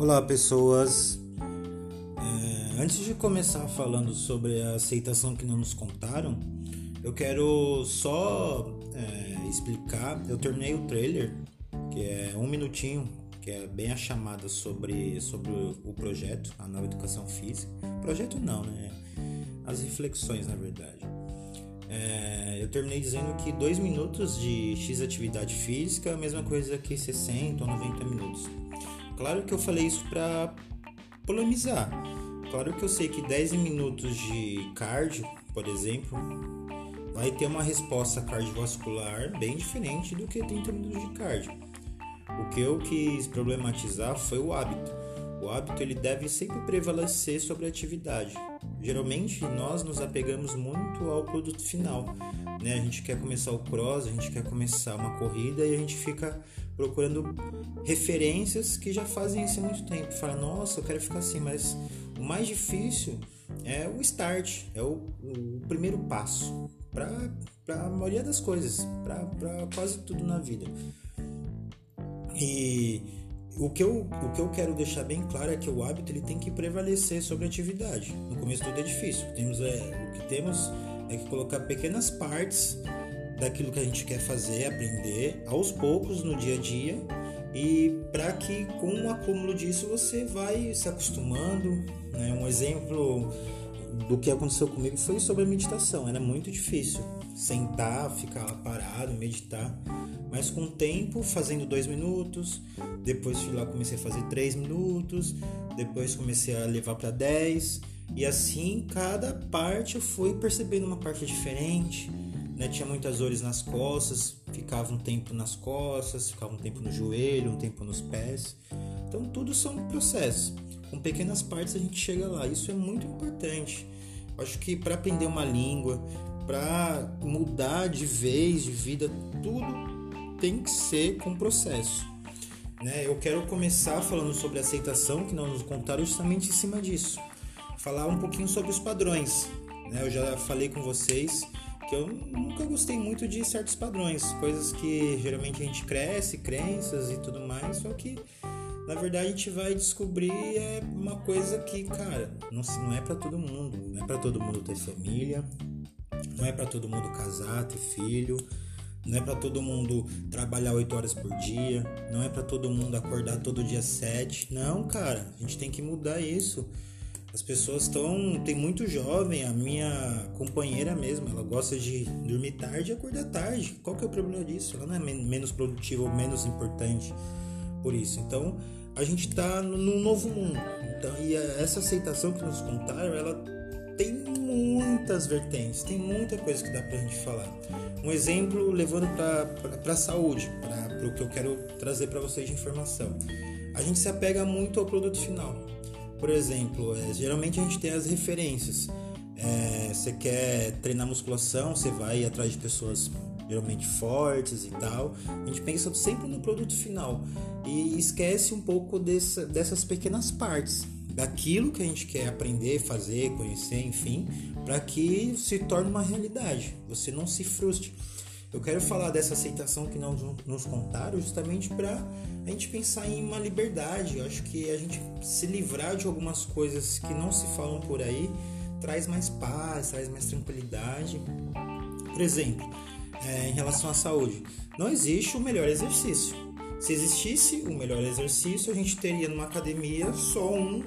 Olá, pessoas. É, antes de começar falando sobre a aceitação que não nos contaram, eu quero só é, explicar. Eu terminei o trailer, que é um minutinho, que é bem a chamada sobre, sobre o projeto, a nova educação física. Projeto não, né? As reflexões, na verdade. É, eu terminei dizendo que dois minutos de X atividade física é a mesma coisa que 60 ou 90 minutos. Claro que eu falei isso para polemizar. Claro que eu sei que 10 minutos de cardio, por exemplo, vai ter uma resposta cardiovascular bem diferente do que 30 minutos de cardio. O que eu quis problematizar foi o hábito. O hábito ele deve sempre prevalecer sobre a atividade. Geralmente nós nos apegamos muito ao produto final. Né? A gente quer começar o cross, a gente quer começar uma corrida e a gente fica procurando referências que já fazem isso há muito tempo. Fala, nossa, eu quero ficar assim, mas o mais difícil é o start, é o, o primeiro passo para a maioria das coisas, para quase tudo na vida. E o que, eu, o que eu quero deixar bem claro é que o hábito ele tem que prevalecer sobre a atividade. No começo tudo é difícil. Temos, é, o que temos é que colocar pequenas partes daquilo que a gente quer fazer, aprender aos poucos no dia a dia e para que com o acúmulo disso você vai se acostumando. Né? Um exemplo do que aconteceu comigo foi sobre a meditação. Era muito difícil sentar, ficar lá parado, meditar. Mas com o tempo, fazendo dois minutos, depois fui lá comecei a fazer três minutos, depois comecei a levar para dez e assim cada parte eu fui percebendo uma parte diferente né? Tinha muitas dores nas costas, ficava um tempo nas costas, ficava um tempo no joelho, um tempo nos pés. Então tudo são processos. Com pequenas partes a gente chega lá. Isso é muito importante. Acho que para aprender uma língua, para mudar de vez de vida, tudo tem que ser com processo. Né? Eu quero começar falando sobre aceitação, que não nos contaram justamente em cima disso. Falar um pouquinho sobre os padrões. Né? Eu já falei com vocês que eu nunca gostei muito de certos padrões, coisas que geralmente a gente cresce, crenças e tudo mais, só que na verdade a gente vai descobrir é uma coisa que, cara, não, não é para todo mundo, não é para todo mundo ter família, não é para todo mundo casar, ter filho, não é para todo mundo trabalhar 8 horas por dia, não é para todo mundo acordar todo dia 7. Não, cara, a gente tem que mudar isso. As pessoas estão. Tem muito jovem, a minha companheira mesmo, ela gosta de dormir tarde e acordar tarde. Qual que é o problema disso? Ela não é menos produtiva ou menos importante por isso. Então, a gente está num novo mundo. Então, e essa aceitação que nos contaram, ela tem muitas vertentes, tem muita coisa que dá pra gente falar. Um exemplo levando para a saúde, para o que eu quero trazer para vocês de informação. A gente se apega muito ao produto final. Por exemplo, é, geralmente a gente tem as referências. É, você quer treinar musculação, você vai atrás de pessoas geralmente fortes e tal. A gente pensa sempre no produto final e esquece um pouco dessa, dessas pequenas partes daquilo que a gente quer aprender, fazer, conhecer, enfim, para que se torne uma realidade. Você não se frustre. Eu quero falar dessa aceitação que não nos contaram justamente para a gente pensar em uma liberdade. Eu acho que a gente se livrar de algumas coisas que não se falam por aí traz mais paz, traz mais tranquilidade. Por exemplo, é, em relação à saúde, não existe o melhor exercício. Se existisse o melhor exercício, a gente teria numa academia só um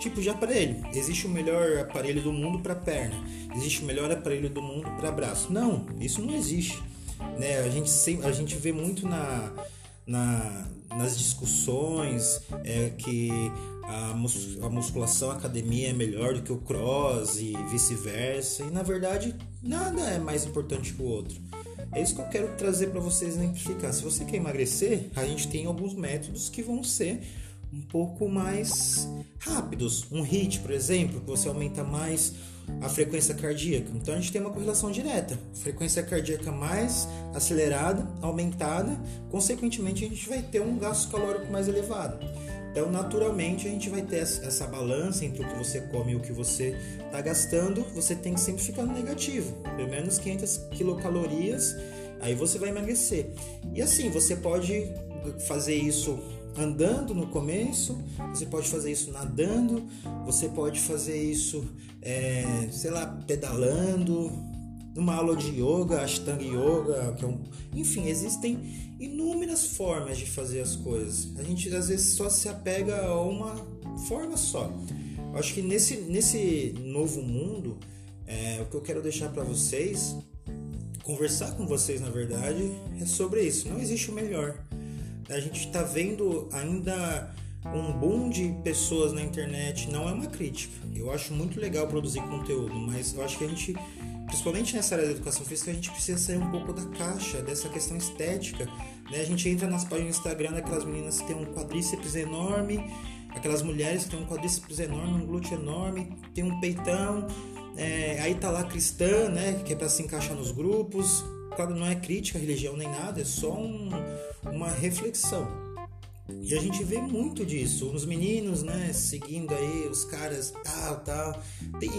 tipo de aparelho. Existe o melhor aparelho do mundo para perna, existe o melhor aparelho do mundo para braço. Não, isso não existe. Né? A, gente, a gente vê muito na, na, nas discussões é, que a, mus, a musculação a academia é melhor do que o cross e vice-versa. E na verdade, nada é mais importante que o outro. É isso que eu quero trazer para vocês exemplificar. Se você quer emagrecer, a gente tem alguns métodos que vão ser um pouco mais rápidos. Um HIIT, por exemplo, que você aumenta mais a frequência cardíaca. Então a gente tem uma correlação direta. Frequência cardíaca mais acelerada, aumentada, consequentemente a gente vai ter um gasto calórico mais elevado. Então, naturalmente, a gente vai ter essa balança entre o que você come e o que você está gastando. Você tem que sempre ficar no negativo, pelo menos 500 quilocalorias. Aí você vai emagrecer. E assim, você pode fazer isso andando no começo, você pode fazer isso nadando, você pode fazer isso, é, sei lá, pedalando, numa aula de yoga, Ashtanga Yoga, que é um, enfim, existem inúmeras formas de fazer as coisas. A gente às vezes só se apega a uma forma só. Acho que nesse, nesse novo mundo, é, o que eu quero deixar para vocês, conversar com vocês na verdade, é sobre isso. Não existe o melhor. A gente está vendo ainda um boom de pessoas na internet. Não é uma crítica. Eu acho muito legal produzir conteúdo, mas eu acho que a gente principalmente nessa área da educação física, a gente precisa sair um pouco da caixa, dessa questão estética. Né? A gente entra nas páginas do Instagram daquelas meninas que têm um quadríceps enorme, aquelas mulheres que têm um quadríceps enorme, um glúteo enorme, tem um peitão, é, aí tá lá cristã, né, que é para se encaixar nos grupos. Claro, não é crítica religião nem nada, é só um, uma reflexão. E a gente vê muito disso, os meninos, né, seguindo aí os caras, tal, tal. Tem,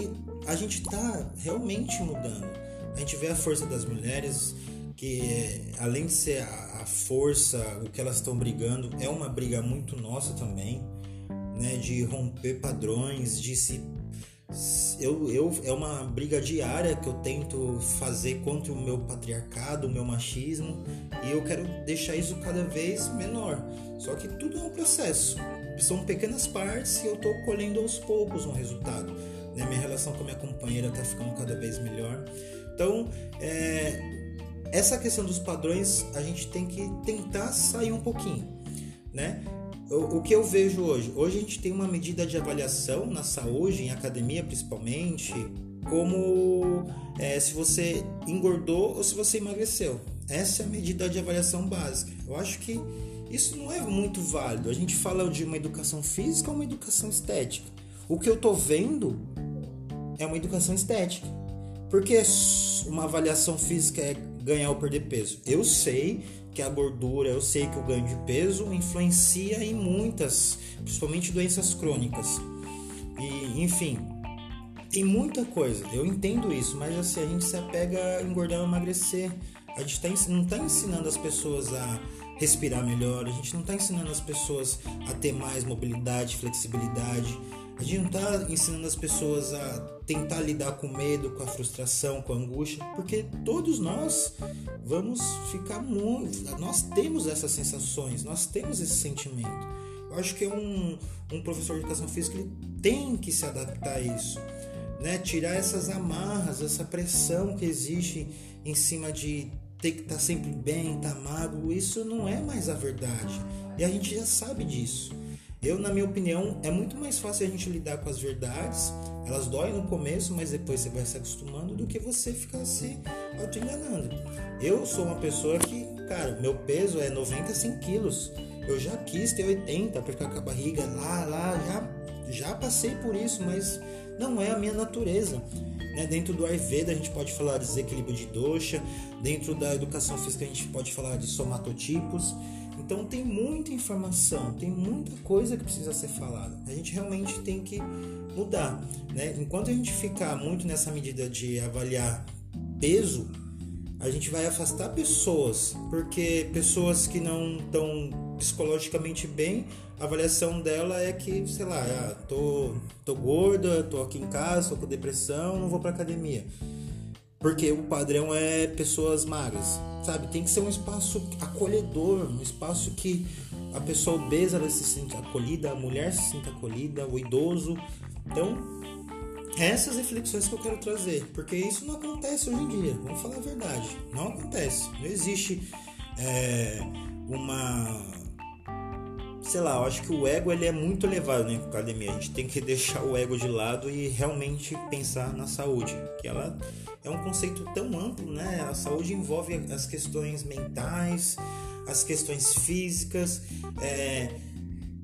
a gente tá realmente mudando. A gente vê a força das mulheres, que além de ser a, a força, o que elas estão brigando, é uma briga muito nossa também, né, de romper padrões, de se eu, eu é uma briga diária que eu tento fazer contra o meu patriarcado, o meu machismo, e eu quero deixar isso cada vez menor. Só que tudo é um processo. São pequenas partes e eu estou colhendo aos poucos um resultado. Né? Minha relação com a minha companheira está ficando cada vez melhor. Então, é, essa questão dos padrões a gente tem que tentar sair um pouquinho, né? O, o, que eu vejo hoje? Hoje a gente tem uma medida de avaliação na saúde, em academia principalmente, como é, se você engordou ou se você emagreceu. Essa é a medida de avaliação básica. Eu acho que isso não é muito válido. A gente fala de uma educação física ou uma educação estética. O que eu tô vendo é uma educação estética. Porque uma avaliação física é ganhar ou perder peso. Eu sei que a gordura, eu sei que o ganho de peso influencia em muitas, principalmente doenças crônicas. E, enfim, tem muita coisa. Eu entendo isso, mas assim, a gente se apega a engordar ou emagrecer. A gente tá, não está ensinando as pessoas a respirar melhor, a gente não está ensinando as pessoas a ter mais mobilidade, flexibilidade, a gente não está ensinando as pessoas a tentar lidar com medo, com a frustração, com a angústia, porque todos nós vamos ficar muito. Nós temos essas sensações, nós temos esse sentimento. Eu acho que um, um professor de educação física ele tem que se adaptar a isso. Né? Tirar essas amarras, essa pressão que existe em cima de ter que estar tá sempre bem, estar tá magro, isso não é mais a verdade. E a gente já sabe disso. Eu, na minha opinião, é muito mais fácil a gente lidar com as verdades. Elas doem no começo, mas depois você vai se acostumando do que você ficar se auto-enganando. Eu sou uma pessoa que, cara, meu peso é 90, 100 quilos. Eu já quis ter 80 para ficar com a barriga lá, lá, já, já passei por isso, mas não é a minha natureza. Né? Dentro do Ayurveda a gente pode falar de desequilíbrio de dosha, dentro da educação física a gente pode falar de somatotipos. Então tem muita informação, tem muita coisa que precisa ser falada. A gente realmente tem que mudar, né? Enquanto a gente ficar muito nessa medida de avaliar peso, a gente vai afastar pessoas, porque pessoas que não estão psicologicamente bem, a avaliação dela é que, sei lá, ah, tô, tô gorda, tô aqui em casa, tô com depressão, não vou pra academia. Porque o padrão é pessoas magras, sabe? Tem que ser um espaço acolhedor, um espaço que a pessoa obesa ela se sinta acolhida, a mulher se sinta acolhida, o idoso. Então, essas reflexões que eu quero trazer, porque isso não acontece hoje em dia, vamos falar a verdade, não acontece. Não existe é, uma sei lá, eu acho que o ego ele é muito elevado na academia. A gente tem que deixar o ego de lado e realmente pensar na saúde, que ela é um conceito tão amplo, né? A saúde envolve as questões mentais, as questões físicas, é,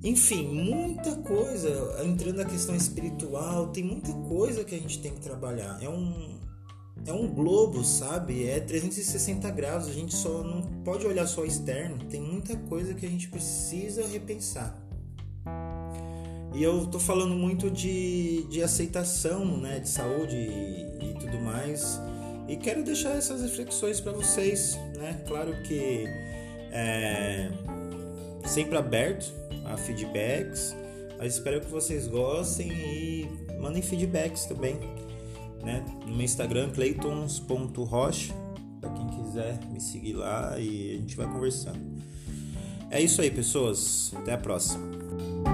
enfim, muita coisa. Entrando na questão espiritual, tem muita coisa que a gente tem que trabalhar. É um, é um globo, sabe? É 360 graus, a gente só não pode olhar só externo, tem muita coisa que a gente precisa repensar. E eu tô falando muito de, de aceitação, né, de saúde e, e tudo mais. E quero deixar essas reflexões para vocês, né? Claro que é, sempre aberto a feedbacks. Mas espero que vocês gostem e mandem feedbacks também. Né? No meu Instagram, cleitons.rocha. Para quem quiser me seguir lá e a gente vai conversando. É isso aí, pessoas. Até a próxima.